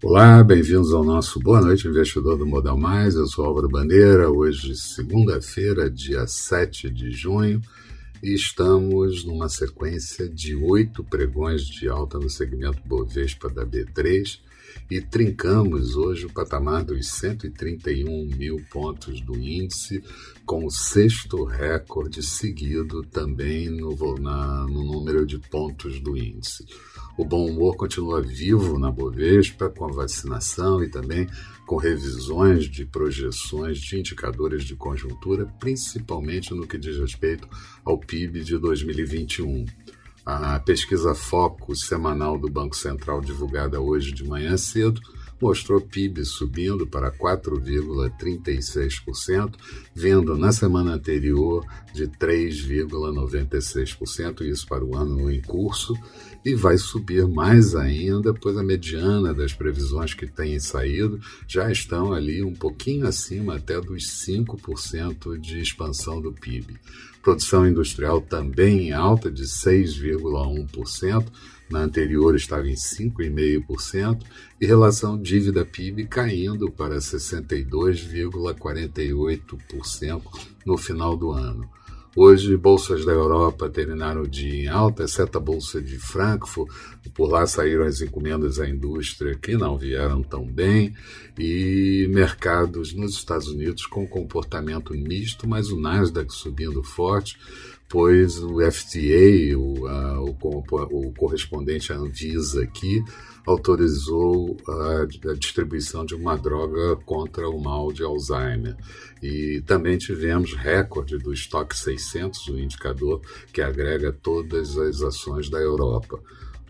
Olá, bem-vindos ao nosso Boa Noite Investidor do Modal Mais. Eu sou Álvaro Bandeira, hoje, segunda-feira, dia 7 de junho, e estamos numa sequência de oito pregões de alta no segmento Bovespa da B3 e trincamos hoje o patamar dos 131 mil pontos do índice, com o sexto recorde seguido também no, na, no número de pontos do índice. O bom humor continua vivo na Bovespa com a vacinação e também com revisões de projeções de indicadores de conjuntura, principalmente no que diz respeito ao PIB de 2021. A pesquisa Focus semanal do Banco Central, divulgada hoje de manhã cedo, mostrou PIB subindo para 4,36%, vindo na semana anterior de 3,96%, isso para o ano em curso, e vai subir mais ainda, pois a mediana das previsões que têm saído já estão ali um pouquinho acima até dos 5% de expansão do PIB. Produção industrial também em alta de 6,1%, na anterior estava em 5,5%, e relação dívida-PIB caindo para 62,48% no final do ano. Hoje, bolsas da Europa terminaram o dia em alta, exceto a bolsa de Frankfurt. Por lá saíram as encomendas à indústria que não vieram tão bem, e mercados nos Estados Unidos com comportamento misto, mas o Nasdaq subindo forte, pois o FTA, o, a, o, o correspondente à Anvisa aqui, autorizou a, a, distribuição de uma droga contra o mal de Alzheimer. E também tivemos recorde do estoque 600, o indicador que agrega todas as ações da Europa.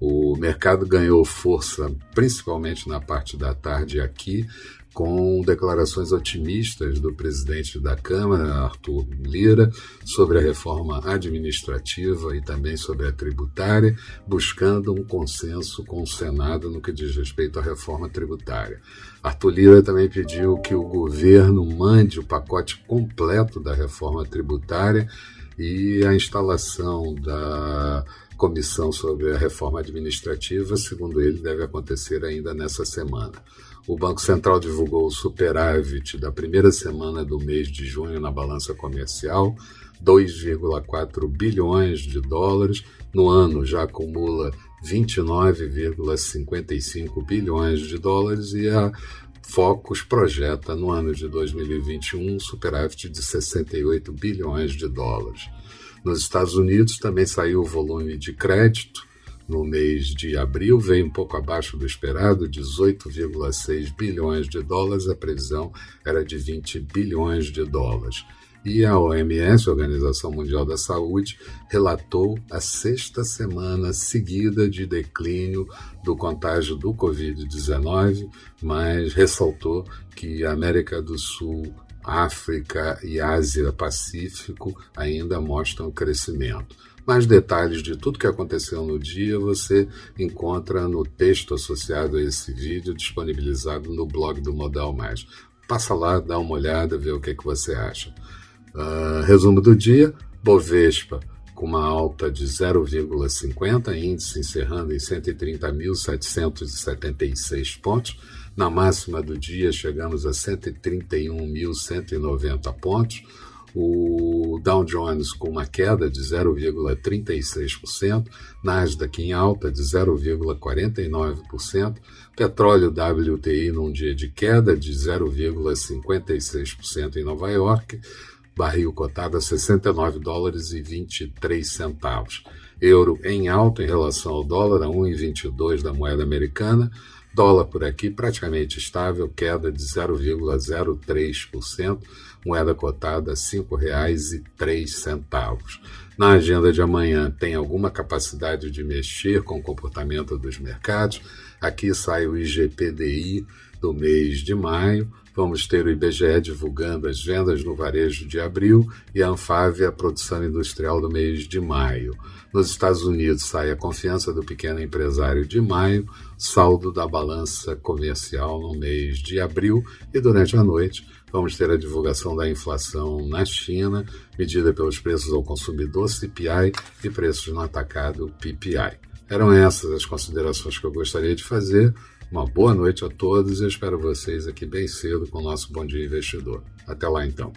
O mercado ganhou força, principalmente na parte da tarde aqui, com declarações otimistas do presidente da Câmara, Arthur Lira, sobre a reforma administrativa e também sobre a tributária, buscando um consenso com o Senado no que diz respeito à reforma tributária. Arthur Lira também pediu que o governo mande o pacote completo da reforma tributária e a instalação da comissão sobre a reforma administrativa, segundo ele, deve acontecer ainda nessa semana. O Banco Central divulgou o superávit da primeira semana do mês de junho na balança comercial, 2,4 bilhões de dólares. No ano já acumula 29,55 bilhões de dólares e a Focus projeta no ano de 2021 um superávit de 68 bilhões de dólares. Nos Estados Unidos também saiu o volume de crédito no mês de abril veio um pouco abaixo do esperado, 18,6 bilhões de dólares, a previsão era de 20 bilhões de dólares. E a OMS, Organização Mundial da Saúde, relatou a sexta semana seguida de declínio do contágio do Covid-19, mas ressaltou que a América do Sul, África e Ásia-Pacífico ainda mostram crescimento. Mais detalhes de tudo que aconteceu no dia você encontra no texto associado a esse vídeo, disponibilizado no blog do Modal Mais. Passa lá, dá uma olhada, vê o que, é que você acha. Uh, resumo do dia: Bovespa com uma alta de 0,50, índice encerrando em 130.776 pontos. Na máxima do dia, chegamos a 131.190 pontos o Dow Jones com uma queda de 0,36%, Nasdaq em alta de 0,49%, petróleo WTI num dia de queda de 0,56% em Nova York, barril cotado a 69 dólares e 23 centavos. Euro em alta em relação ao dólar a 1,22 da moeda americana, Dólar por aqui praticamente estável, queda de 0,03%, moeda cotada R$ 5,03. Na agenda de amanhã tem alguma capacidade de mexer com o comportamento dos mercados. Aqui sai o IGPDI do mês de maio. Vamos ter o IBGE divulgando as vendas no varejo de abril e a Anfave a produção industrial do mês de maio. Nos Estados Unidos sai a confiança do pequeno empresário de maio, saldo da balança comercial no mês de abril e durante a noite vamos ter a divulgação da inflação na China, medida pelos preços ao consumidor CPI e preços no atacado PPI. Eram essas as considerações que eu gostaria de fazer. Uma boa noite a todos e espero vocês aqui bem cedo com o nosso Bom Dia Investidor. Até lá então.